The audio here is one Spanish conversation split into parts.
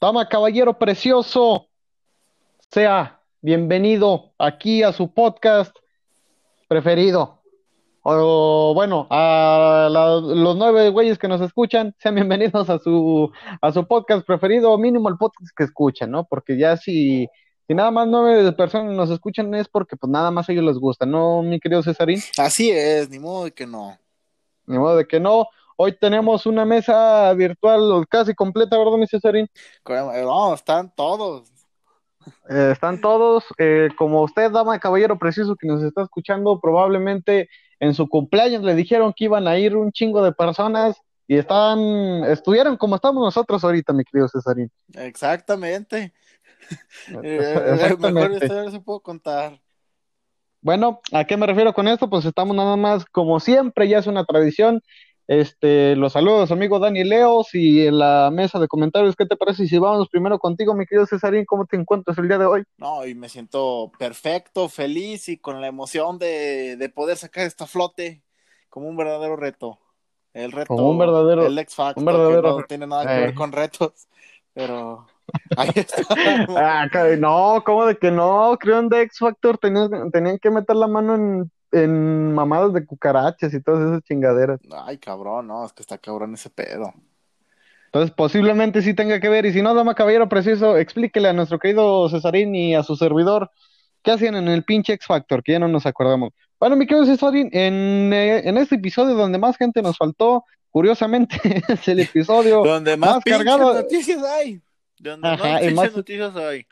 Dama, caballero precioso, sea bienvenido aquí a su podcast preferido. O bueno, a la- los nueve güeyes que nos escuchan, sean bienvenidos a su, a su podcast preferido, o mínimo el podcast que escuchan, ¿no? Porque ya si, si nada más nueve personas nos escuchan es porque pues nada más a ellos les gusta, ¿no, mi querido Cesarín? Así es, ni modo de que no. Ni modo de que no. Hoy tenemos una mesa virtual casi completa, ¿verdad, mi Cesarín? No, están todos. Eh, están todos, eh, como usted, dama de caballero preciso que nos está escuchando, probablemente en su cumpleaños le dijeron que iban a ir un chingo de personas y están, estuvieron como estamos nosotros ahorita, mi querido Cesarín. Exactamente. Eh, mejor Exactamente. vez se puedo contar. Bueno, ¿a qué me refiero con esto? Pues estamos nada más, como siempre, ya es una tradición. Este, los saludos, amigo Dani Leos, y en la mesa de comentarios, ¿qué te parece si vamos primero contigo, mi querido Cesarín? ¿Cómo te encuentras el día de hoy? No, y me siento perfecto, feliz y con la emoción de, de poder sacar esta flote como un verdadero reto. El reto, Como un verdadero- el X Factor, un verdadero que no tiene nada que Eh. ver con retos, pero ahí está. Ah, no, ¿cómo de que no? Creo en The X Factor tenían, tenían que meter la mano en, en mamadas de cucarachas y todas esas chingaderas. Ay, cabrón, no, es que está cabrón ese pedo. Entonces, posiblemente sí tenga que ver. Y si no, dama caballero preciso, explíquele a nuestro querido Cesarín y a su servidor qué hacían en el pinche X Factor, que ya no nos acordamos. Bueno, mi querido Cesarín, en, eh, en este episodio donde más gente nos faltó, curiosamente, es el episodio Donde más, más cargado- noticias hay. Donde Ajá, más más- noticias hay.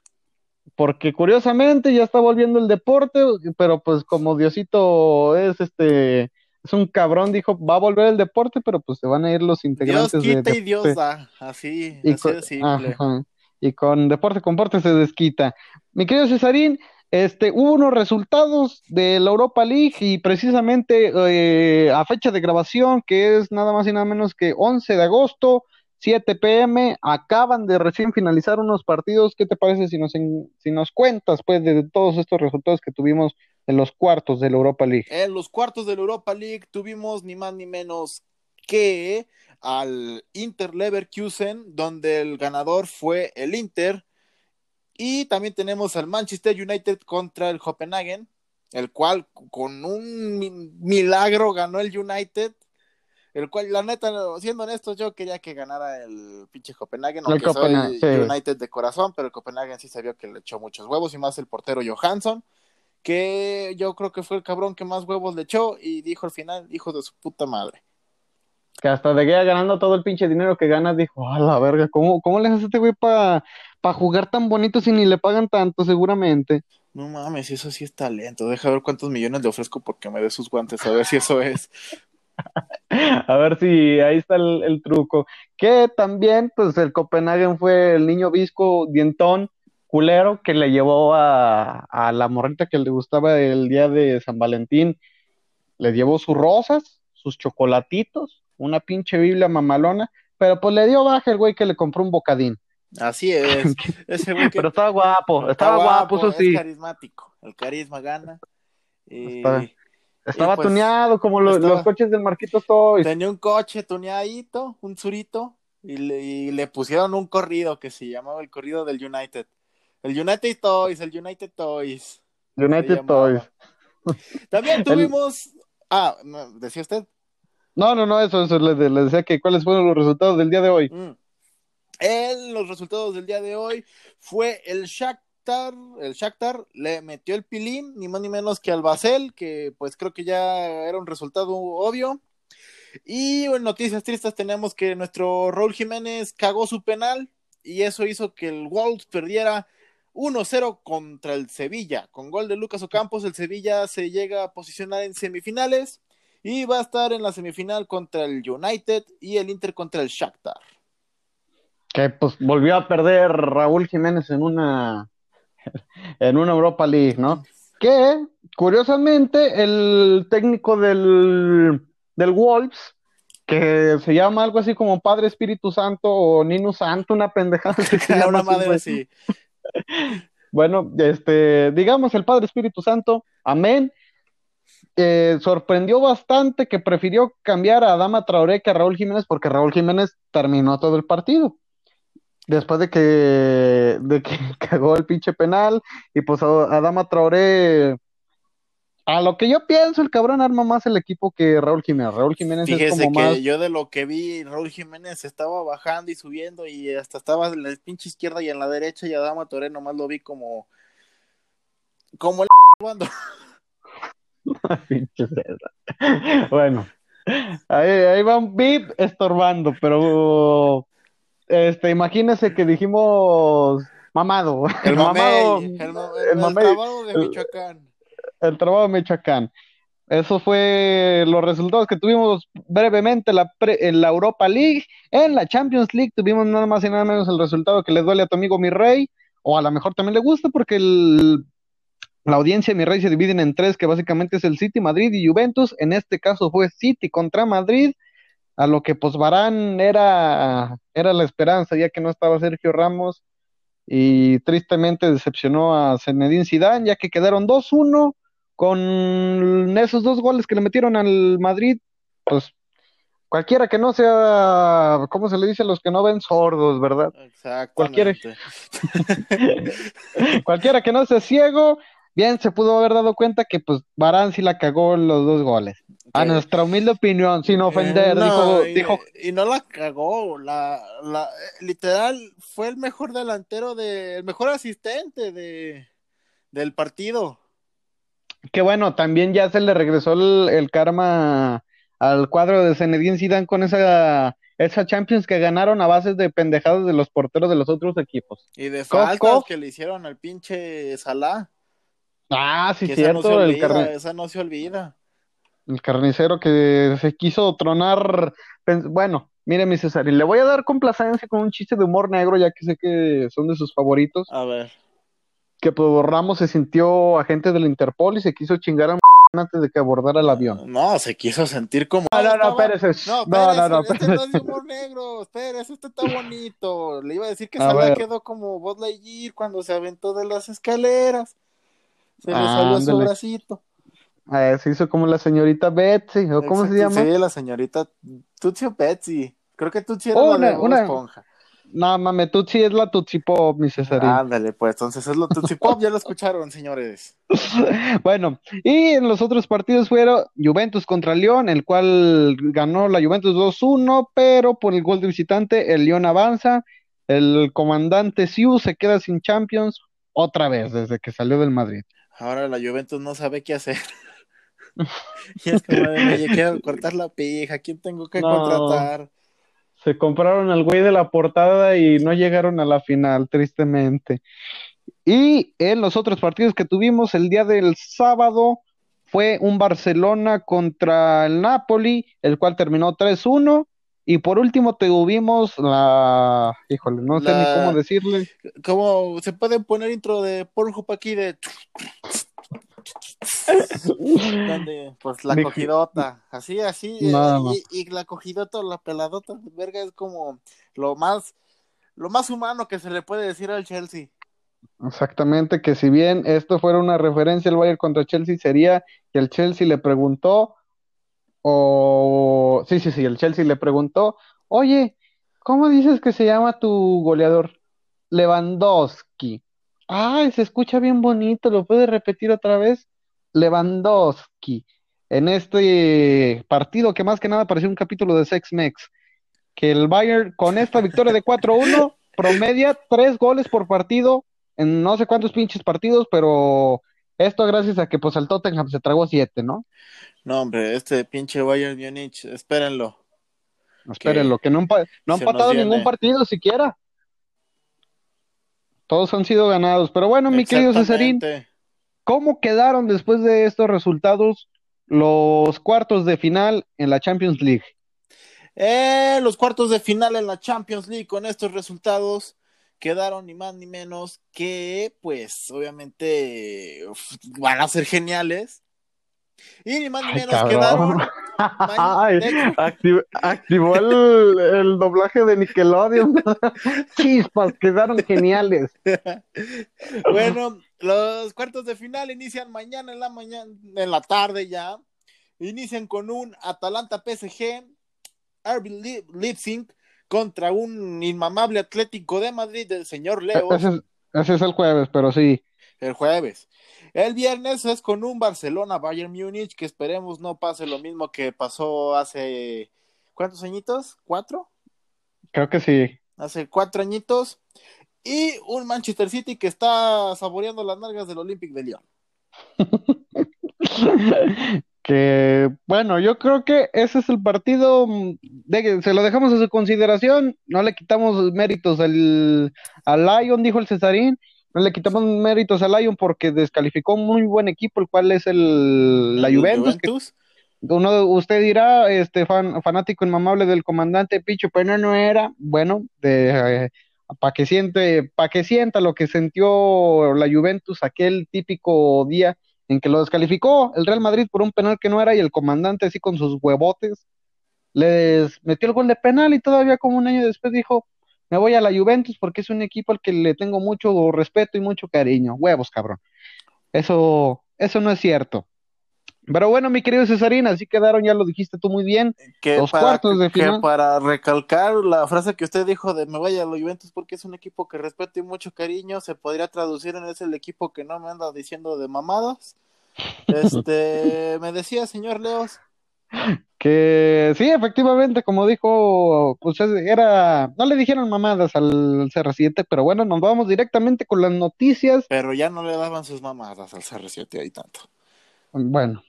Porque curiosamente ya está volviendo el deporte, pero pues como Diosito es este, es un cabrón, dijo, va a volver el deporte, pero pues se van a ir los Dios integrantes de quita y Dios deporte. da. Así, Y así con, de simple. ajá, y con deporte con porte se desquita. Mi querido Cesarín, este, hubo unos resultados de la Europa League y precisamente eh, a fecha de grabación, que es nada más y nada menos que 11 de agosto, 7 pm, acaban de recién finalizar unos partidos. ¿Qué te parece si nos, en- si nos cuentas pues de todos estos resultados que tuvimos en los cuartos de la Europa League? En los cuartos de la Europa League tuvimos ni más ni menos que al Inter Leverkusen, donde el ganador fue el Inter. Y también tenemos al Manchester United contra el Copenhagen, el cual con un mi- milagro ganó el United. El cual, la neta, siendo honestos, yo quería que ganara el pinche Copenhagen, aunque Copenhagen, soy sí. United de corazón, pero el Copenhagen sí se vio que le echó muchos huevos y más el portero Johansson que yo creo que fue el cabrón que más huevos le echó y dijo al final, hijo de su puta madre. Que hasta de Gea ganando todo el pinche dinero que gana, dijo, a la verga, ¿cómo, cómo le hace este güey para jugar tan bonito si ni le pagan tanto, seguramente? No mames, eso sí es talento. Deja ver cuántos millones le ofrezco porque me dé sus guantes, a ver si eso es. A ver si ahí está el, el truco. Que también, pues el Copenhagen fue el niño visco, dientón, culero, que le llevó a, a la morrita que le gustaba el día de San Valentín. Le llevó sus rosas, sus chocolatitos, una pinche Biblia mamalona, pero pues le dio baja el güey que le compró un bocadín. Así es. Ese güey que Pero estaba guapo, estaba guapo, eso es sí. carismático. El carisma gana. Y Está- Estaba pues, tuneado como lo- estaba- los coches del Marquito Toys. tenía un coche tuneadito, un surito, y le, y le pusieron un corrido que se llamaba el corrido del United. El United Toys, el United Toys. United. Toys. También El- tuvimos. Ah, ¿decía usted? No, no, no, eso, eso le, le decía que cuáles fueron los resultados del día de hoy. Mm. En los resultados del día de hoy fue el Shakhtar, el Shakhtar le metió el pilín, ni más ni menos que al Basel, que pues creo que ya era un resultado obvio. Y en noticias tristes tenemos que nuestro Raúl Jiménez cagó su penal y eso hizo que el Wolves perdiera 1-0 contra el Sevilla. Con gol de Lucas Ocampos, el Sevilla se llega a posicionar en semifinales y va a estar en la semifinal contra el United y el Inter contra el Shakhtar. Que pues volvió a perder Raúl Jiménez en una en una Europa League, ¿no? Que curiosamente el técnico del, del Wolves, que se llama algo así como Padre Espíritu Santo o Nino Santo, una pendejada que se llama una madre así. Bueno, este, digamos el Padre Espíritu Santo, amén. Eh, sorprendió bastante que prefirió cambiar a Adama Traoré que a Raúl Jiménez porque Raúl Jiménez terminó todo el partido. Después de que, de que cagó el pinche penal y pues Adama Traoré a lo que yo pienso, el cabrón arma más el equipo que Raúl Jiménez. Raúl Jiménez Fíjese es como que más... yo de lo que vi, Raúl Jiménez estaba bajando y subiendo y hasta estaba en la pinche izquierda y en la derecha y Adama Toré nomás lo vi como como el bueno, ahí, ahí va un beat estorbando, pero este, imagínese que dijimos mamado. El, mamado, el, el, el, trabajo de Michoacán. El trabajo de Michoacán. Eso fue los resultados que tuvimos brevemente la en la Europa League. En la Champions League tuvimos nada más y nada menos el resultado que le duele a tu amigo mi rey, o a lo mejor también le gusta porque el, la audiencia de mi rey se dividen en tres, que básicamente es el City, Madrid y Juventus. En este caso fue City contra Madrid, a lo que pues Barán era, era la esperanza, ya que no estaba Sergio Ramos, y tristemente decepcionó a Zinedine Zidane, ya que quedaron 2-1 con esos dos goles que le metieron al Madrid, pues cualquiera que no sea, ¿cómo se le dice a los que no ven sordos, verdad? Exacto. Cualquiera, cualquiera que no sea ciego, bien se pudo haber dado cuenta que pues Barán sí la cagó los dos goles. A nuestra humilde opinión, sin ofender, dijo, y, dijo, y, no la cagó, la, la literal fue el mejor delantero de, el mejor asistente de del partido. Que bueno, también ya se le regresó el, el karma al cuadro de Zinedine Zidane con esa esa Champions que ganaron a base de pendejadas de los porteros de los otros equipos. Y de faltas que le hicieron al pinche Salah. Ah, sí, Que cierto. Esa no, se el olvida, carne- esa no se olvida. el carnicero que se quiso tronar. Bueno, mire, mi César, y le voy a dar complacencia con un chiste de humor negro, ya que sé que son de sus favoritos. A ver. Que pues Ramos se sintió agente del Interpol y se quiso chingar a antes de que abordara el avión. No, se quiso sentir como. No, no, no, espérese. No, No, no, no, este no es de humor negro, espérese, este está bonito. Le iba a decir que A Salah ver. quedó como Buzz Lightyear cuando se aventó de las escaleras. Se le Ah, salió su bracito. Eh, se hizo como la señorita Betsy, ¿o cómo se llama? Sí, la señorita Tutsi o Betsy. Creo que Tutsi era Oh, la de una- Esponja. No, mames, Tutsi es la Tutsi Pop, mi Cesarín. Ándale, pues entonces es lo Tutsi Pop, ya lo escucharon, señores. Bueno, y en los otros partidos fueron Juventus contra León, el cual ganó la Juventus 2-1, pero por el gol de visitante el León avanza, el comandante Siu se queda sin Champions otra vez desde que salió del Madrid. Ahora la Juventus no sabe qué hacer. y es como de, oye, quiero cortar la pija, ¿quién tengo que No. contratar? Se compraron al güey de la portada y no llegaron a la final, tristemente. Y en los otros partidos que tuvimos el día del sábado fue un Barcelona contra el Napoli, el cual terminó 3-1. Y por último tuvimos la... Híjole, no sé ni cómo decirle. ¿Cómo se pueden poner intro de Pornhub aquí de donde pues la cogidota, así, así, eh, y, y la cogidota, la peladota, verga, es como lo más, lo más humano que se le puede decir al Chelsea. Exactamente, que si bien esto fuera una referencia al Bayern contra Chelsea, sería que el Chelsea le preguntó, o sí, sí, sí, el Chelsea le preguntó, oye, ¿cómo dices que se llama tu goleador? Lewandowski. Ay, se escucha bien bonito, ¿lo puedes repetir otra vez? Lewandowski. En este partido que más que nada parecía un capítulo de Sex Mex, que el Bayern con esta victoria de 4-1 promedia tres goles por partido en no sé cuántos pinches partidos, pero esto gracias a que pues el Tottenham se tragó siete, ¿no? No, hombre, este pinche Bayern Múnich, espérenlo. Espérenlo, que no, han no han viene. ningún partido siquiera. Todos han sido ganados. Pero bueno, mi querido Cesarín. ¿cómo quedaron después de estos resultados los cuartos de final en la Champions League? Eh, los cuartos de final en la Champions League con estos resultados quedaron ni más ni menos que, pues, obviamente uf, van a ser geniales. Y ni más ni menos quedaron. Ay, activ- activó el, el doblaje de Nickelodeon. Chispas, quedaron geniales. bueno, los cuartos de final inician mañana en la mañana, en la tarde ya. Inician con un Atalanta PSG, RB Leip- Leipzig contra un inmamable Atlético de Madrid del señor Leo. Ese es, ese es el jueves, pero sí. El jueves. El viernes es con un Barcelona Bayern Múnich que esperemos no pase lo mismo que pasó hace ¿cuántos añitos? ¿Cuatro? Creo que sí. Hace cuatro añitos. Y un Manchester City que está saboreando las nalgas del Olympic de Lyon. que bueno, yo creo que ese es el partido, mm, de, se lo dejamos a su consideración, no le quitamos méritos al, al Lyon, dijo el Cesarín, no le quitamos méritos al Lyon porque descalificó un muy buen equipo, el cual es el, la Juventus. uno usted dirá, este fan, fanático inmamable del comandante Picho, pero no, era, bueno, de, eh, para que siente, para que sienta lo que sintió la Juventus aquel típico día en que lo descalificó el Real Madrid por un penal que no era y el comandante así con sus huevotes les metió el gol de penal y todavía como un año después dijo, me voy a la Juventus porque es un equipo al que le tengo mucho respeto y mucho cariño. Huevos, cabrón. Eso, eso no es cierto. Pero bueno, mi querido Cesarina, así quedaron, ya lo dijiste tú muy bien. Que los cuartos de final. Que para recalcar la frase que usted dijo de me voy a la Juventus porque es un equipo que respeto y mucho cariño, se podría traducir en es el equipo que no me anda diciendo de mamadas. Este, me decía, señor Leos. Que sí, efectivamente, como dijo, pues era, no le dijeron mamadas al CR7, pero bueno, nos vamos directamente con las noticias. Pero ya no le daban sus mamadas al CR7 ahí tanto. Bueno,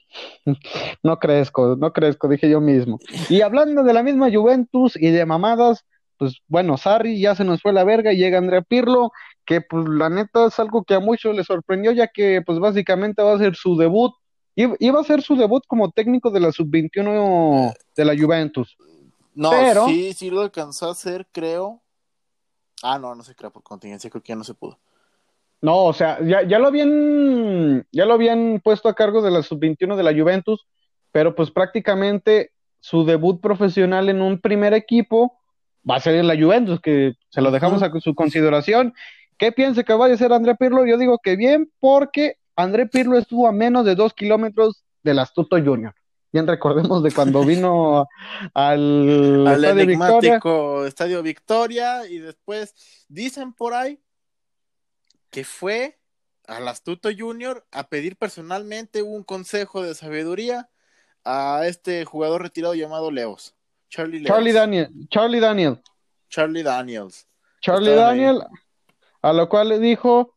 no crezco, no crezco, dije yo mismo. Y hablando de la misma Juventus y de mamadas, pues bueno, Sarri ya se nos fue la verga y llega Andrea Pirlo, que pues la neta es algo que a muchos les sorprendió, ya que pues básicamente va a ser su debut, iba a ser su debut como técnico de la sub-21 de la Juventus. No, sí, sí lo alcanzó a hacer, creo. Ah, no, no se crea por contingencia, creo que ya no se pudo. No, o sea, ya, ya lo habían, ya lo habían puesto a cargo de la sub-21 de la Juventus, pero pues prácticamente su debut profesional en un primer equipo va a ser en la Juventus, que se lo dejamos a su consideración. ¿Qué piensa que vaya a ser André Pirlo? Yo digo que bien, porque André Pirlo estuvo a menos de dos kilómetros del Astuto Junior. Bien recordemos de cuando vino al, al Estadio Victoria. Estadio Victoria y después dicen por ahí que fue al Astuto Junior a pedir personalmente un consejo de sabiduría a este jugador retirado llamado Leos. Charlie, Charlie Daniel. Charlie Daniel. Charlie Daniels. Charlie Daniel, a lo cual le dijo,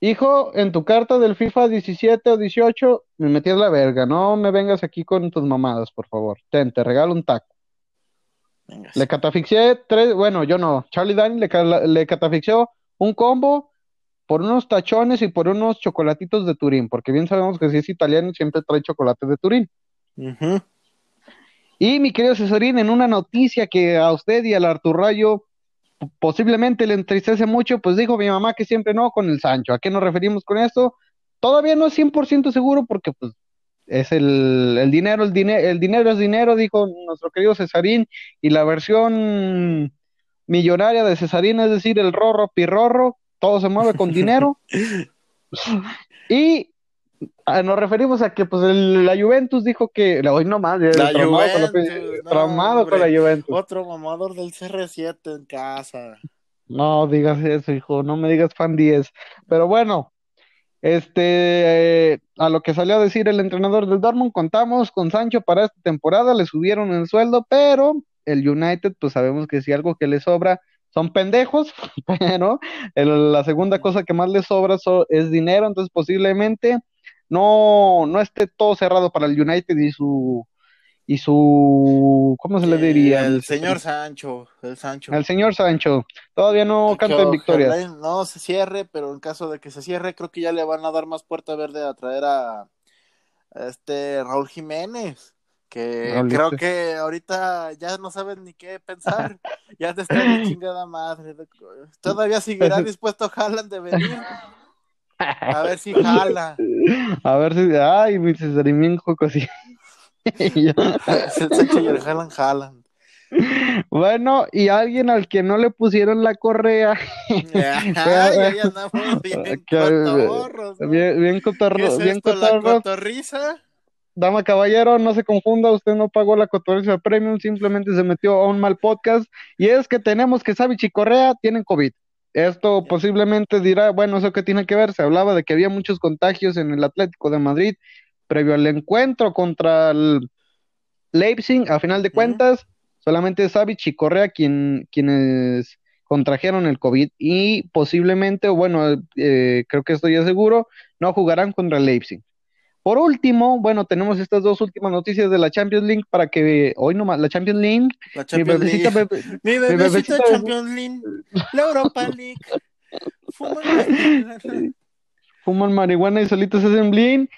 hijo, en tu carta del FIFA 17 o 18 me metías la verga, no me vengas aquí con tus mamadas, por favor. Ten, te regalo un taco. Le catafixié tres, bueno, yo no, Charlie Daniel le, le catafixió un combo por unos tachones y por unos chocolatitos de Turín, porque bien sabemos que si es italiano siempre trae chocolates de Turín. Y mi querido Cesarín, en una noticia que a usted y al Artur Rayo posiblemente le entristece mucho, pues dijo mi mamá que siempre no con el Sancho. ¿A qué nos referimos con esto? Todavía no es 100% seguro porque pues es el, el dinero, el, dinero el dinero es dinero, dijo nuestro querido Cesarín, y la versión millonaria de Cesarín, es decir, el rorro pirrorro, todo se mueve con dinero. y ah, nos referimos a que pues la Juventus dijo que hoy no más, la traumado, con, la Juventus. Otro mamador del CR7 en casa. No digas eso, hijo, no me digas fan 10. Pero bueno, este a lo que salió a decir el entrenador del Dortmund, contamos con Sancho para esta temporada, le subieron el sueldo, pero el United, pues sabemos que si algo que le sobra son pendejos, pero la segunda cosa que más les sobra es dinero, entonces posiblemente no, no esté todo cerrado para el United y su y su ¿cómo se le diría? El señor Sancho, el Sancho. El señor Sancho. Todavía no canta en victoria. No se cierre, pero en caso de que se cierre, creo que ya le van a dar más puerta verde a traer a este Raúl Jiménez que creo que ahorita ya no saben ni qué pensar, ya te están chingada madre. Todavía seguirá dispuesto Haaland de venir. A ver si jala. A ver si, ay, mi así. el Sancho y el Haaland jalan. Bueno, y alguien al que no le pusieron la correa. Ay, ya andamos bien cotorros. Bien, bien cotorros. ¿Qué es bien esto, la cotorriza? Dama caballero, no se confunda, usted no pagó la cotorrencia premium, simplemente se metió a un mal podcast. Y es que tenemos que Savich y Correa tienen COVID. Esto posiblemente dirá, bueno, ¿eso qué tiene que ver? Se hablaba de que había muchos contagios en el Atlético de Madrid previo al encuentro contra el Leipzig. A final de cuentas, solamente Savich y Correa quien, quienes contrajeron el COVID y posiblemente, bueno, eh, creo que estoy ya seguro, no jugarán contra el Leipzig. Por último, bueno, tenemos estas dos últimas noticias de la Champions League para que hoy nomás, la Champions League, la Champions mi bebecita, League. bebe- Mi mi bebecito bebecita- Champions League, la Europa League. Fuma- fuman marihuana y solitos hacen bling.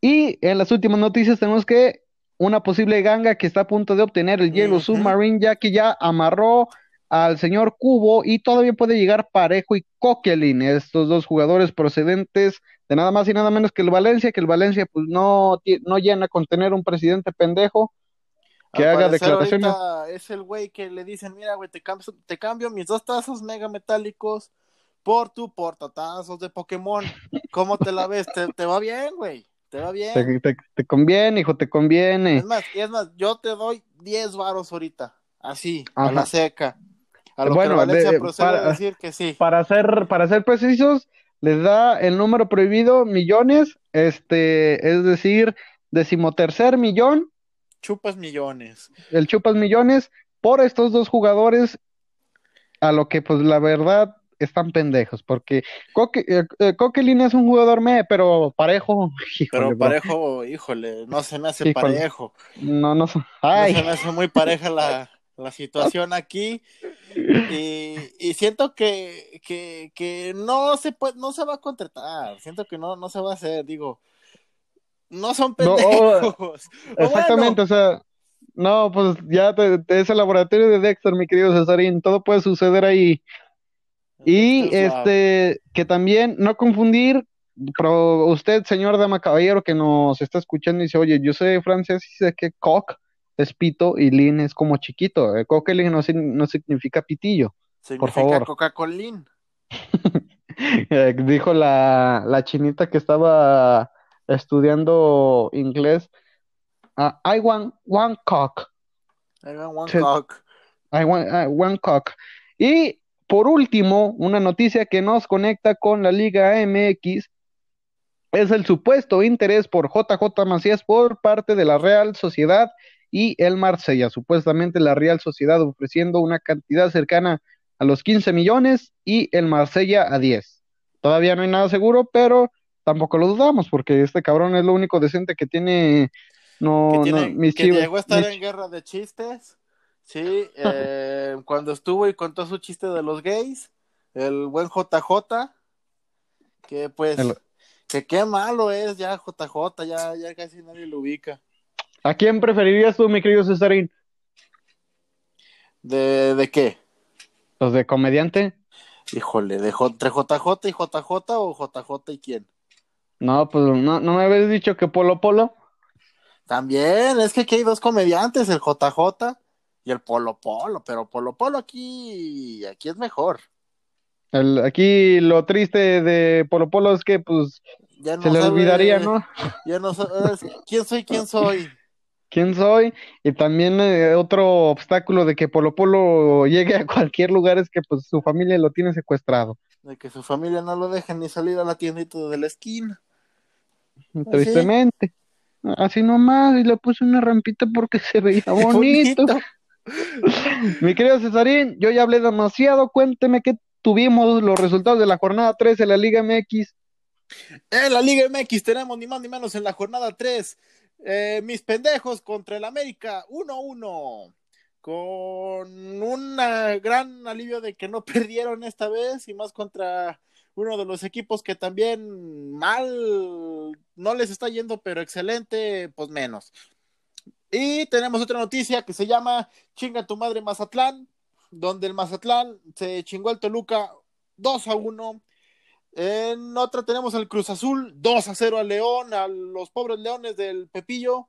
Y en las últimas noticias tenemos que una posible ganga que está a punto de obtener el Yellow. Submarine, ya que ya amarró al señor Cubo y todavía puede llegar Parejo y Coquelin, estos dos jugadores procedentes de nada más y nada menos que el Valencia, que el Valencia pues no, no llena con tener un presidente pendejo que Al haga declaraciones. Es el güey que le dicen, mira, güey, te cambio, te cambio mis dos tazos mega metálicos por tu portatazos de Pokémon. ¿Cómo te la ves? ¿Te, te va bien, güey? ¿Te va bien? Te, te- te conviene, hijo, te conviene. Es más, es más, yo te doy 10 varos ahorita, así, a la seca. A lo Bueno, que Valencia de- procede a para- decir que sí. para ser, para ser precisos, les da el número prohibido, millones, este, es decir, decimotercer millón, Chupas millones. el chupas millones, por estos dos jugadores, a lo que pues la verdad están pendejos, porque Coque, eh, eh, Coquelin es un jugador me, pero parejo, híjole, Pero bro, parejo, híjole, no se me hace Híjole. parejo. no, no, so- No ay, se me hace muy pareja la, la situación aquí. Y, y siento que, que, que no se puede, no se va a contratar. Siento que no, no se va a hacer, digo. No son No, pendejos. Exactamente, o sea, no, pues ya te, te- es el laboratorio de Dexter, mi querido Cesarín, todo puede suceder ahí. Y este, que también no confundir, pero usted, señor dama caballero, que nos está escuchando y dice, oye, yo sé francés y sé que coq es pito y lin es como chiquito. Eh, coquelin no, no significa pitillo. por Significa favor. Coca-Cola. Eh, dijo la, la chinita que estaba estudiando inglés, ah, I want one cock. Hagan one Sí. cock. I want, I want cock. Y por último, una noticia que nos conecta con la Liga MX es el supuesto interés por JJ Macías por parte de la Real Sociedad y el Marsella. Supuestamente la Real Sociedad ofreciendo una cantidad cercana a los 15 millones y el Marsella a 10. Todavía no hay nada seguro, pero tampoco lo dudamos porque este cabrón es lo único decente que tiene. No, que, no, tiene, mis que chivas- llegó a estar mis- en guerra de chistes. Sí, eh, cuando estuvo y contó su chiste de los gays, el buen JJ, que pues, El- que qué malo es ya JJ, ya, ya casi nadie lo ubica. ¿A quién preferirías tú, mi querido Cesarín? ¿De, de qué? ¿Los de comediante? Híjole, de J- entre JJ y JJ o JJ y quién? No, pues no, no me habías dicho que Polo Polo. También, es que aquí hay dos comediantes, el JJ y el Polo Polo, pero Polo Polo aquí, aquí es mejor. El- aquí lo triste de Polo Polo es que pues Ya no se le olvidaría, ¿no? Ya no sabes quién soy, quién soy. ¿Quién soy? Y también eh, otro obstáculo de que Polo Polo llegue a cualquier lugar es que pues su familia lo tiene secuestrado. De que su familia no lo deja ni salir a la tiendita de la esquina. Tristemente. Así nomás, y le puse una rampita porque se veía bonito. Mi querido Cesarín, yo ya hablé demasiado. Cuénteme qué tuvimos los resultados de la jornada 3 de la Liga MX. En la Liga MX tenemos ni más ni menos en la jornada 3. Eh, mis pendejos contra el América 1-1. Con un gran alivio de que no perdieron esta vez y más contra uno de los equipos que también mal no les está yendo, pero excelente, pues menos. Y tenemos otra noticia que se llama Chinga tu madre Mazatlán, donde el Mazatlán se chingó al Toluca 2 a 1. En otra tenemos el Cruz Azul 2 a 0 al León, a los pobres leones del Pepillo.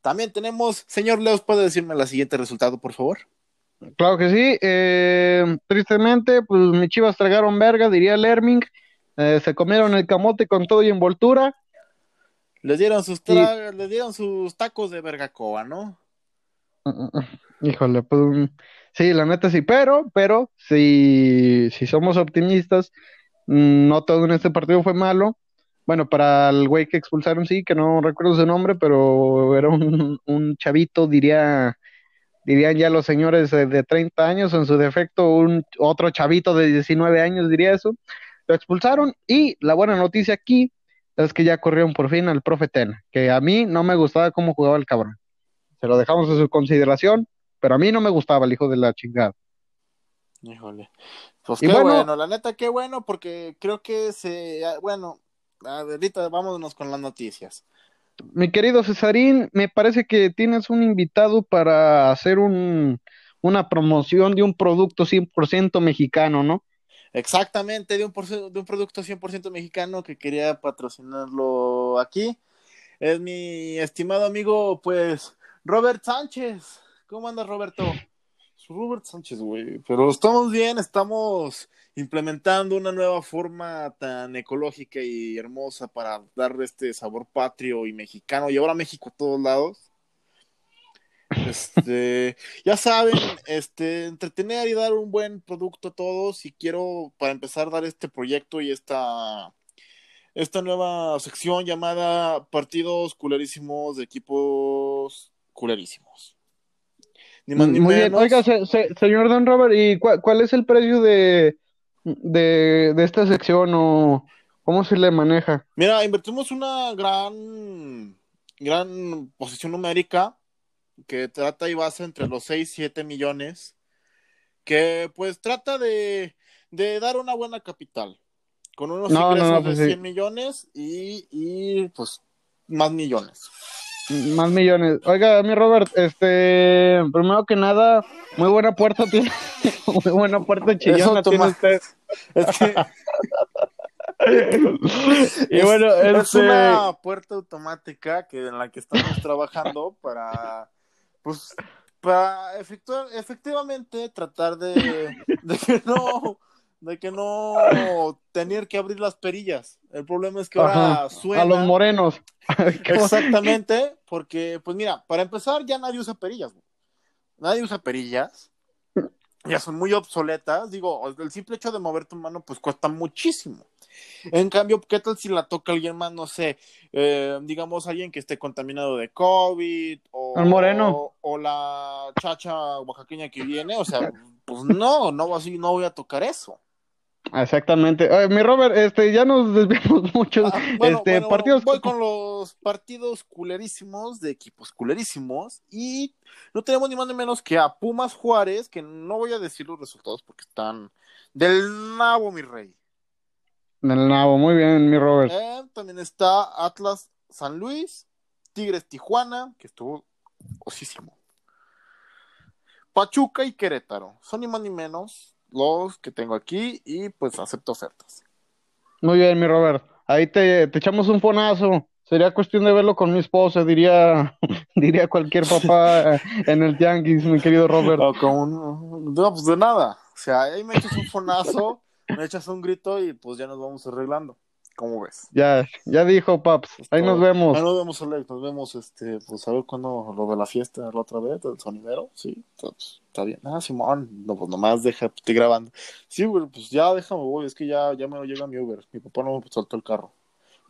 También tenemos, señor Leos, ¿puede decirme el siguiente resultado, por favor? Claro que sí. eh, tristemente, pues mis chivas tragaron verga, diría Lerming. Eh, se comieron el camote con todo y envoltura. Les dieron sus, tra... les dieron sus tacos de vergacoa, ¿no? Híjole, pues sí, la neta sí, pero, pero, si, si somos optimistas, mm, no todo en este partido fue malo. Bueno, para el güey que expulsaron, sí, que no recuerdo su nombre, pero era un, un chavito, diría, dirían ya los señores de 30 años, en su defecto, un otro chavito de 19 años, diría eso. Lo expulsaron y la buena noticia aquí es que ya corrieron por fin al profe Tena, que a mí no me gustaba cómo jugaba el cabrón. Se lo dejamos a su consideración, pero a mí no me gustaba el hijo de la chingada. Híjole. Pues qué bueno, la neta, qué bueno, porque creo que se. Bueno, ahorita vámonos con las noticias. Mi querido Cesarín, me parece que tienes un invitado para hacer un, una promoción de un producto 100% mexicano, ¿no? Exactamente, de un, de un producto 100% mexicano que quería patrocinarlo aquí. Es mi estimado amigo, pues, Robert Sánchez. ¿Cómo andas, Roberto? Robert Sánchez, güey. Pero estamos bien, estamos implementando una nueva forma tan ecológica y hermosa para darle este sabor patrio y mexicano. Y ahora México a todos lados. Este, ya saben, este, entretener y dar un buen producto a todos. Y quiero, para empezar, dar este proyecto y esta, esta nueva sección llamada Partidos Culerísimos de Equipos Culerísimos. Ni más ni Muy bien, oiga, señor Don Robert, ¿y cuál es el precio de, de, de esta sección o cómo se le maneja? Mira, invertimos una gran, gran posición numérica que trata y basa entre los 6 y 7 millones, que pues trata de, de dar una buena capital, con unos ingresos pues de 100 millones y, y pues más millones. Más millones. Oiga, mi Robert, este, primero que nada, muy buena puerta tiene, muy buena puerta chillona tiene usted. y bueno, es, este una puerta automática que en la que estamos trabajando para, pues, para efectuar, efectivamente tratar de, de que no de que no tener que abrir las perillas. El problema es que ahora suena. A los morenos. Exactamente, porque, pues mira, para empezar, ya nadie usa perillas. Nadie usa perillas. Ya son muy obsoletas. Digo, el simple hecho de mover tu mano, pues cuesta muchísimo. En cambio, ¿qué tal si la toca alguien más, no sé, eh, digamos alguien que esté contaminado de COVID o, el moreno. o, la chacha oaxaqueña que viene? O sea, pues no, no, así no voy a tocar eso. Exactamente. mi Robert, este, ya nos desviamos mucho. Ah, este, partidos. Voy con los partidos culerísimos de equipos culerísimos y no tenemos ni más ni menos que a Pumas Juárez, que no voy a decir los resultados porque están del nabo, mi rey. Del nabo, muy bien, mi Robert. Eh, también está Atlas San Luis, Tigres Tijuana, que estuvo osísimo. Pachuca y Querétaro, son ni más ni menos los que tengo aquí y pues acepto ofertas. Muy bien, mi Robert. Ahí te, echamos un fonazo. Sería cuestión de verlo con mi esposa, diría, diría cualquier papá en el Yankees, mi querido Robert. No, pues de nada. O sea, ahí me echas un fonazo, me echas un grito y pues ya nos vamos arreglando. ¿Cómo ves? Ya, ya dijo, Paps. Ahí nos vemos. Ahí nos vemos, Alex. Nos vemos, este, pues a ver cuándo lo de la fiesta la otra vez, del sonidero. Sí, pues, está bien. Ah, Simón, no, pues nomás deja, estoy grabando. Sí, güey, pues ya déjame, voy. Es que ya, ya me llega mi Uber. Mi papá no me soltó el carro.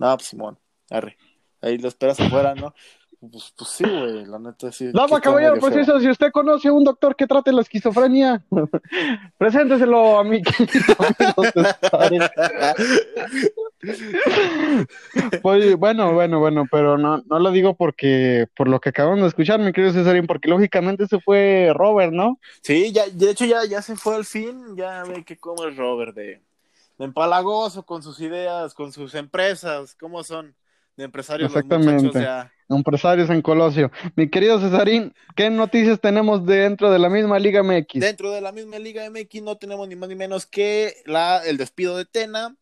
Nada, pues Simón, arre. Ahí lo esperas afuera, ¿no? Pues, pues sí, güey, la neta sí. No, caballero, pues eso, si usted conoce a un doctor que trate la esquizofrenia, presénteselo a mí. pues, bueno, bueno, bueno, pero no, no lo digo porque, por lo que acabamos de escuchar, mi querido Cesarín, porque lógicamente ese fue Robert, ¿no? Sí, ya, de hecho ya, ya se fue al fin, ya ve que cómo es Robert de, de empalagoso con sus ideas, con sus empresas, cómo son de empresarios Exactamente. Empresarios en Colosio. Mi querido Cesarín, ¿qué noticias tenemos dentro de la misma Liga MX? Dentro de la misma Liga MX no tenemos ni más ni menos que la, el despido de Tena,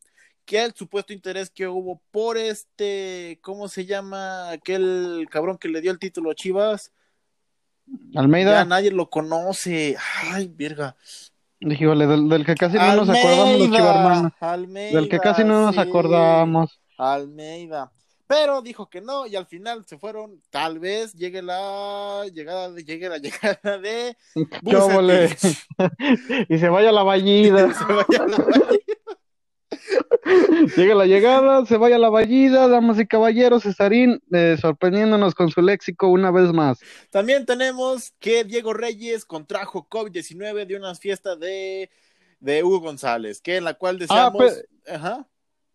que el supuesto interés que hubo por este, ¿cómo se llama? Aquel cabrón que le dio el título a Chivas. Almeida. Ya nadie lo conoce. Ay, verga. Híjole, del, del que casi no nos acordamos Almeida, Del que casi no nos acordamos. Almeida. Pero dijo que no y al final se fueron. Tal vez llegue la llegada de, llegue la llegada de y se vaya la vallida. se vaya la vallida. Llega la llegada, se vaya la vallida, damas y caballeros, Cesarín eh, sorprendiéndonos con su léxico una vez más. También tenemos que Diego Reyes contrajo COVID-19 de una fiesta de, de Hugo González, que en la cual Ah, deseamos... Ajá.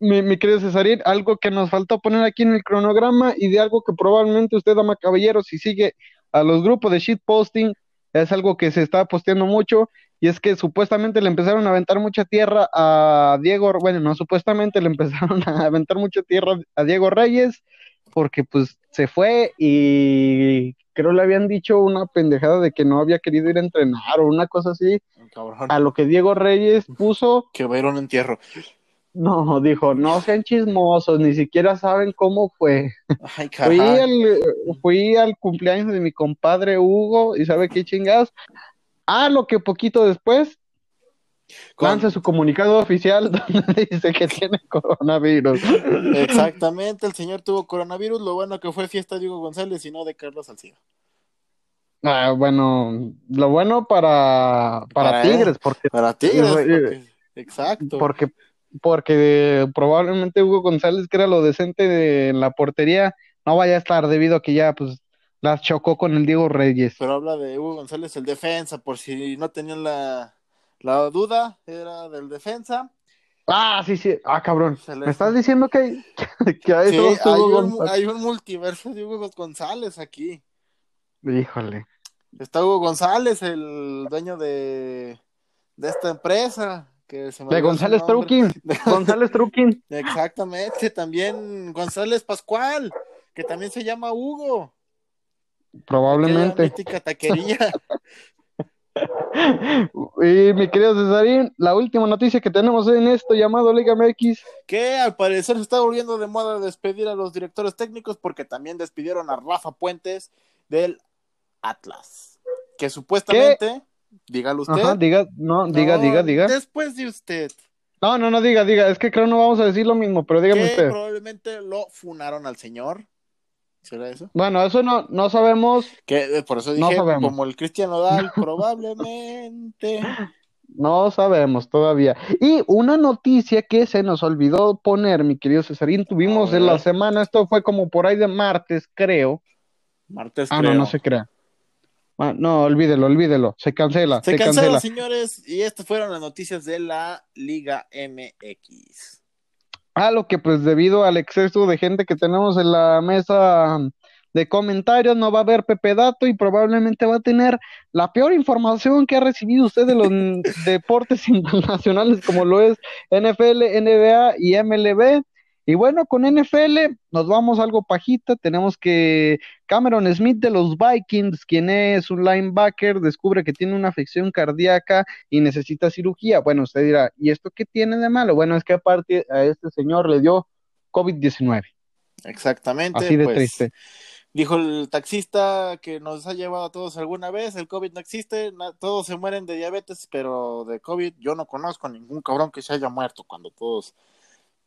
Mi, mi querido Cesarín, algo que nos faltó poner aquí en el cronograma y de algo que probablemente usted, dama caballero, si sigue a los grupos de shitposting, es algo que se está posteando mucho y es que supuestamente le empezaron a aventar mucha tierra a Diego, bueno, no supuestamente le empezaron a aventar mucha tierra a Diego Reyes porque pues se fue y creo le habían dicho una pendejada de que no había querido ir a entrenar o una cosa así, Cabrón, a lo que Diego Reyes puso que va a ir a un entierro. No, dijo, no sean chismosos, ni siquiera saben cómo fue. Ay, Fui al, fui al cumpleaños de mi compadre Hugo y sabe qué chingados. A lo que poquito después Con- lanza su comunicado oficial donde dice que tiene coronavirus. Exactamente, el señor tuvo coronavirus, lo bueno que fue fiesta de Hugo González y no de Carlos Salcido. Ah, bueno, lo bueno para, para Para Tigres, porque, Para Tigres, Eh, porque- exacto. porque, porque probablemente Hugo González, que era lo decente de, la portería, no vaya a estar debido a que ya pues las chocó con el Diego Reyes. Pero habla de Hugo González, el defensa, por si no tenían la, la duda, era del defensa. Ah, sí, sí. Ah, cabrón. ¿Me estás diciendo que, que hay Sí, dos hay un, hay un multiverso de Hugo González aquí. Híjole. Está Hugo González, el dueño de, de esta empresa. Que se me De González. Truquín. González Truquín. Exactamente, también González Pascual, que también se llama Hugo. Probablemente. mítica taquería. Y mi querido Cesarín, la última noticia que tenemos en esto llamado Liga MX. que al parecer se está volviendo de moda despedir a los directores técnicos porque también despidieron a Rafa Puentes del Atlas. Que supuestamente, dígalo usted. Ajá, diga, no, diga, No, diga, diga. Después de usted, No, no, no, diga, diga. Es que creo no vamos a decir lo mismo, pero dígame que usted. probablemente lo funaron al señor. ¿Será eso? Bueno, eso no, no sabemos, Que eh, por eso dije, como el Cristian Nodal, probablemente. no sabemos todavía. Y una noticia que se nos olvidó poner, mi querido Cesarín, tuvimos en la semana, esto fue como por ahí de martes, creo. Martes Ah, creo. no, no se crea. Ah, no, olvídelo, olvídelo. Se cancela, Se se cancela, cancela. señores, y estas fueron las noticias de la Liga MX. A lo que pues debido al exceso de gente que tenemos en la mesa de comentarios, no va a haber Pepe Dato y probablemente va a tener la peor información que ha recibido usted de los deportes internacionales como lo es NFL, NBA y MLB. Y bueno, con NFL nos vamos algo pajita. Tenemos que Cameron Smith de los Vikings, quien es un linebacker, descubre que tiene una afección cardíaca y necesita cirugía. Bueno, usted dirá, ¿y esto qué tiene de malo? Bueno, es que aparte a este señor le dio COVID-19. Exactamente. Así de pues, triste. Dijo el taxista que nos ha llevado a todos alguna vez, el COVID no existe, todos se mueren de diabetes, pero de COVID yo no conozco ningún cabrón que se haya muerto cuando todos,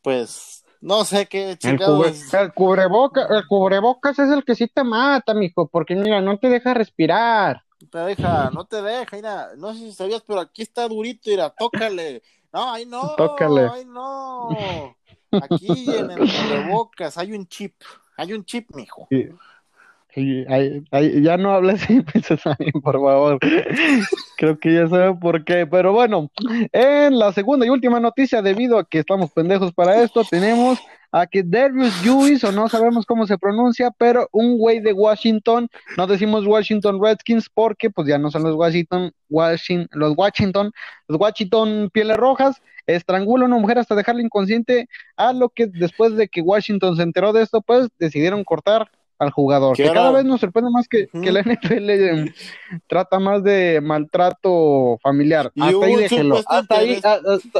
pues, no sé qué El, cubre, chingados. el cubreboca, el cubrebocas es el que sí te mata, mijo, porque mira, no te deja respirar. te deja, no te deja, mira, no sé si sabías, pero aquí está durito, mira, tócale. No, ahí no, Tócale. ay no. Aquí en el cubrebocas hay un chip, hay un chip, mijo. Y- ay- ya no hables así, Princesa Sari, por favor. Creo que ya sabe por qué. Pero bueno, en la segunda y última noticia, debido a que estamos pendejos para esto, tenemos a que Darius Lewis, o no sabemos cómo se pronuncia, pero un güey de Washington, no decimos Washington Redskins porque pues ya no son los Washington, Washington, los Washington, los Washington Pieles Rojas, estrangula a una mujer hasta dejarla inconsciente, a lo que después de que Washington se enteró de esto, pues decidieron cortar al jugador. ¿Qué Que cada vez nos sorprende más que, la NFL eh, trata más de maltrato familiar. Y hasta ahí déjelo. Hasta ahí, interés. hasta,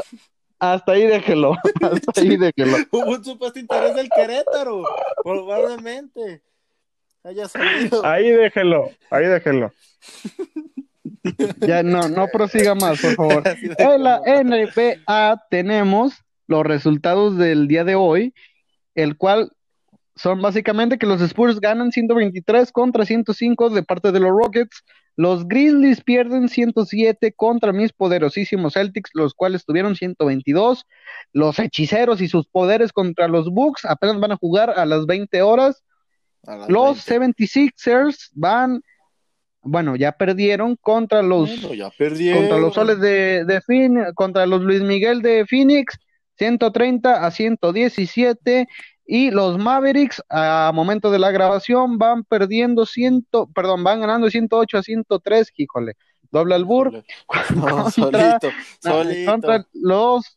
hasta ahí déjelo. Hasta ahí déjelo. Hubo un supuesto interés del Querétaro, probablemente. Haya salido. Ahí déjelo. Ahí déjelo. Ya no, no prosiga más, por favor. En la NBA tenemos los resultados del día de hoy, el cual son básicamente que los Spurs ganan 123 contra 105 de parte de los Rockets. Los Grizzlies pierden 107 contra mis poderosísimos Celtics, los cuales tuvieron 122. Los Hechiceros y sus poderes contra los Bucks apenas van a jugar a las 20 horas. Los 76ers van, bueno, ya perdieron contra los, contra los Soles de, de Phoenix, contra los Luis Miguel de Phoenix, 130 a 117. Y los Mavericks, a momento de la grabación, van perdiendo ciento, perdón, van ganando 108 a 103, híjole, doble albur. contra, contra los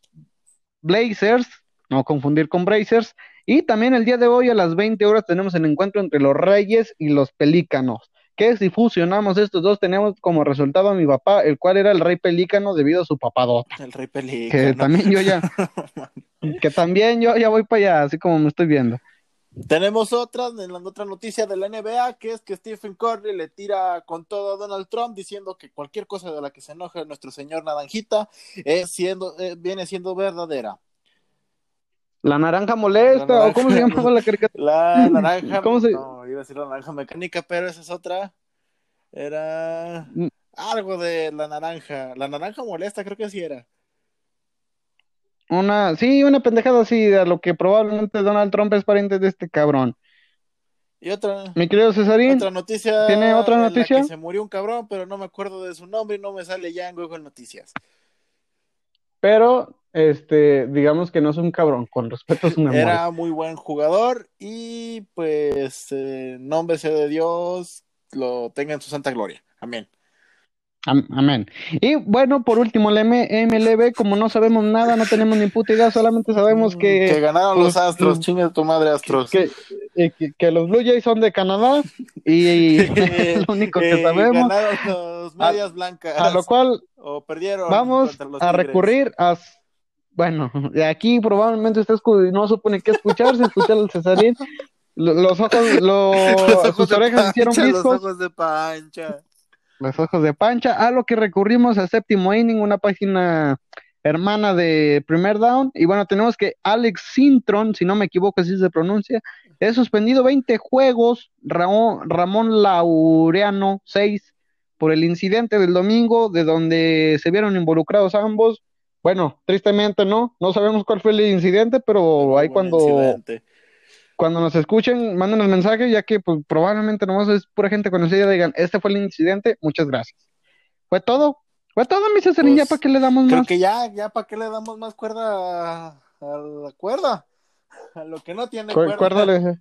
Blazers, no confundir con Blazers. Y también el día de hoy a las 20 horas tenemos el encuentro entre los Reyes y los Pelícanos que si fusionamos estos dos tenemos como resultado a mi papá, el cual era el rey pelícano debido a su papadota. El rey pelícano. Que también yo ya, que también yo ya voy para allá, así como me estoy viendo. Tenemos otra, en la otra noticia de la NBA, que es que Stephen Curry le tira con todo a Donald Trump diciendo que cualquier cosa de la que se enoje nuestro señor Naranjita es siendo, eh, viene siendo verdadera. La naranja molesta, o cómo se llama la caricatura. La naranja. ¿Cómo se... No, iba a decir la naranja mecánica, pero esa es otra. Era mm. algo de la naranja. La naranja molesta, creo que sí era. Una, sí, una pendejada así, de lo que probablemente Donald Trump es pariente de este cabrón. Y otra. Mi querido Cesarín. Otra noticia. ¿Tiene otra noticia? que se murió un cabrón, pero no me acuerdo de su nombre y no me sale ya en Google Noticias. Pero este, digamos que no es un cabrón, con respeto a su memoria. Era muy buen jugador y pues eh, nombre sea de Dios, lo tenga en su santa gloria. Amén. amén. Y bueno, por último, el MLB, como no sabemos nada, no tenemos ni puta idea, solamente sabemos que... Que ganaron los Astros, chingue tu madre Astros. Que, que, los Blue Jays son de Canadá y, es lo único que sabemos. Ganaron los medias blancas. A lo cual... O perdieron. Vamos a recurrir a bueno, de aquí probablemente usted no supone qué escucharse, escuchar al Cesarín. Los ojos, los, sus orejas hicieron viscos. Los ojos de pancha. Los ojos de pancha. A lo que recurrimos a Séptimo Inning, una página hermana de Primer Down. Y bueno, tenemos que Alex Sintron, si no me equivoco así se pronuncia, es suspendido 20 juegos. Ramón, Ramón Laureano, 6, por el incidente del domingo, de donde se vieron involucrados ambos bueno, tristemente no, no sabemos cuál fue el incidente, pero ahí cuando, cuando nos escuchen, manden el mensaje, ya que pues, probablemente nomás es pura gente conocida, digan, este fue el incidente, muchas gracias. ¿Fue todo? ¿Fue todo, mi Cesarín? ¿Ya pues, para qué le damos creo más? Creo que ya, ya para qué le damos más cuerda a, la cuerda, a lo que no tiene cuerda. Cuérdale,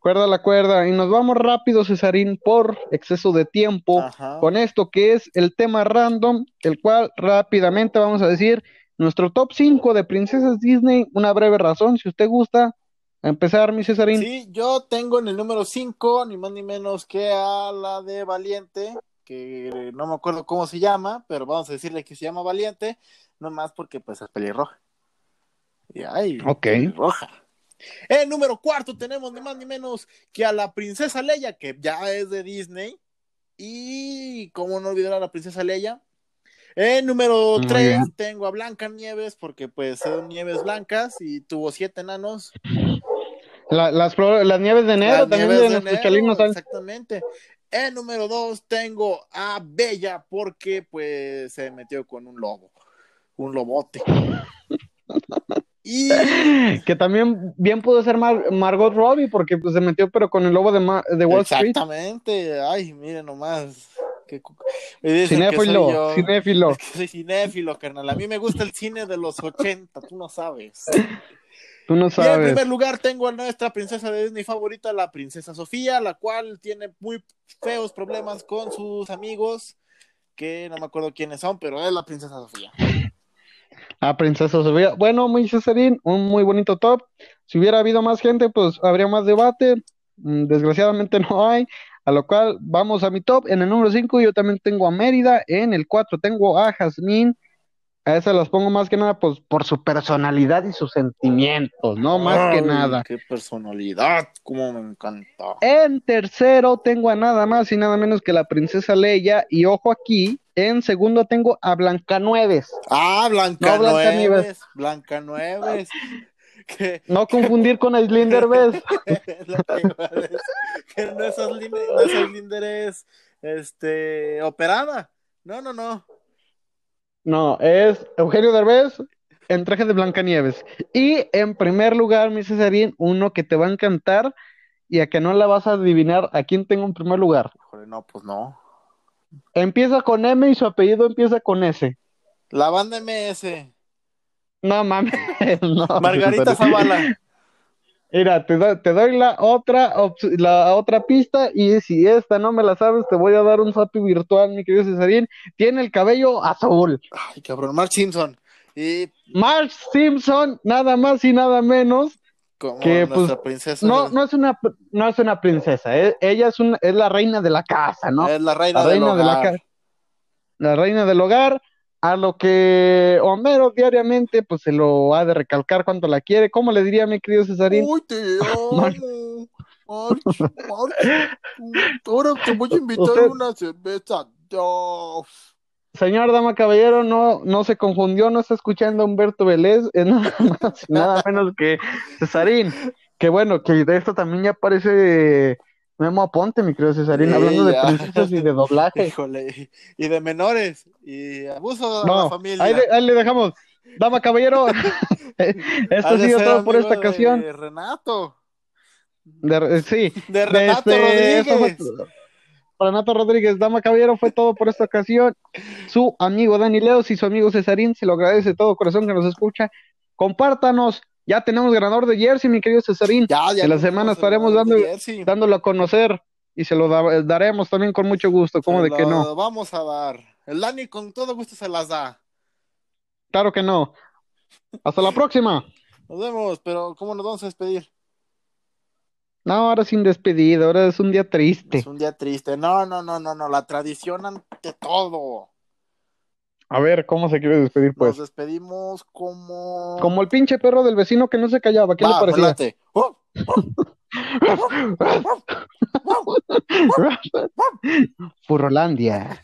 cuerda la cuerda. Y nos vamos rápido, Cesarín, por exceso de tiempo, con esto que es el tema random, el cual rápidamente vamos a decir nuestro top 5 de princesas Disney, una breve razón, si usted gusta. empezar, mi Cesarín. Sí, yo tengo en el número 5, ni más ni menos que a la de Valiente, que no me acuerdo cómo se llama, pero vamos a decirle que se llama Valiente, no más porque pues es pelirroja. Y ay, roja. En número cuarto tenemos ni más ni menos que a la princesa Leia, que ya es de Disney. Y cómo no olvidar a la princesa Leia. En número tres tengo a Blanca Nieves, porque pues son nieves blancas y tuvo siete enanos. las, las, nieves de enero también de, enero, Exactamente. En número dos tengo a Bella, porque pues se metió con un lobo, un lobote. Y... Que también bien pudo ser Margot Robbie porque pues, se metió pero con el lobo de, de Wall Street. Exactamente, ay, miren nomás. Que... Cinéfilo, cinéfilo. soy cinéfilo, carnal. A mí me gusta el cine de los 80, tú no sabes. Tú no sabes. Y en primer lugar tengo a nuestra princesa de Disney favorita, la princesa Sofía, la cual tiene muy feos problemas con sus amigos, que no me acuerdo quiénes son, pero es la princesa Sofía. A Princesa Sofía. Bueno, muy Cesarín, un muy bonito top. Si hubiera habido más gente, pues habría más debate. Mm, desgraciadamente no hay. A lo cual vamos a mi top. En el número 5 yo también tengo a Mérida. En el 4 tengo a Jazmín. A esas las pongo más que nada pues, por su personalidad y sus sentimientos, ¿no? Más que nada. Qué personalidad, como me encanta. En tercero tengo a nada más y nada menos que la princesa Leia. Y ojo aquí, en segundo tengo a Blancanueves. Ah, Blancanueves. Blancanueves. que, No confundir con Aislinn Derbez. que que no es Aislinn, no es Aislinn Derbez, este, operada. No, no, no. No, es Eugenio Derbez en traje de Blancanieves. Y en primer lugar, mi Cesarín, uno que te va a encantar y a que no la vas a adivinar a quién tengo en primer lugar. Híjole, no, pues no. Empieza con M y su apellido empieza con S. La banda MS. No mames, no. Margarita Zavala. Mira, te, do- te doy la otra, la otra pista y si esta no me la sabes, te voy a dar un zapi virtual, mi querido Cesarín. Tiene el cabello azul. Ay, cabrón, Mark Simpson. Y Marge Simpson, nada más y nada menos. como Que, nuestra pues, princesa. No, no es una, no es una princesa, eh, ella es, una, es la reina de la casa, ¿no? Es la reina, La del reina de la hogar. casa. La reina del hogar, a lo que Homero diariamente, pues se lo ha de recalcar cuánto la quiere. ¿Cómo le diría mi querido Cesarín? Uy, te amo. Mar- March, March. Ahora te voy a invitar Usted- una cerveza. Dos. Señor Dama Caballero, no, no se confundió, no está escuchando a Humberto Vélez, es nada más nada menos que Cesarín. Que bueno, que de esto también ya aparece Memo Aponte, mi querido Cesarín, Sí, hablando de princesas y de doblaje. Híjole. Y de menores. Y abuso de la No, familia. ahí, le- ahí le dejamos. Dama Caballero, esto Ha sido todo por esta ocasión. De Renato. De- sí, De de Renato este, fue- Rodríguez. Renato Rodríguez, Dama Caballero, fue todo por esta ocasión. Su amigo Dani Leos y su amigo Cesarín se lo agradece de todo corazón que nos escucha. Compártanos, ya tenemos ganador de Jersey, mi querido Cesarín, Ya, ya que la semana estaremos dando- dándolo a conocer y se lo da- daremos también con mucho gusto, como de que no? Vamos a dar. El Dani con todo gusto se las da. Claro que no. Hasta la próxima. Nos vemos, pero ¿cómo nos vamos a despedir? No, ahora sin despedida, ahora es un día triste. Es un día triste. No, no, no, no, no. La tradición ante todo. A ver, ¿cómo se quiere despedir, pues? Nos despedimos como. Como el pinche perro del vecino que no se callaba, ¿qué Va, le parecía? late. Oh, Furrolandia.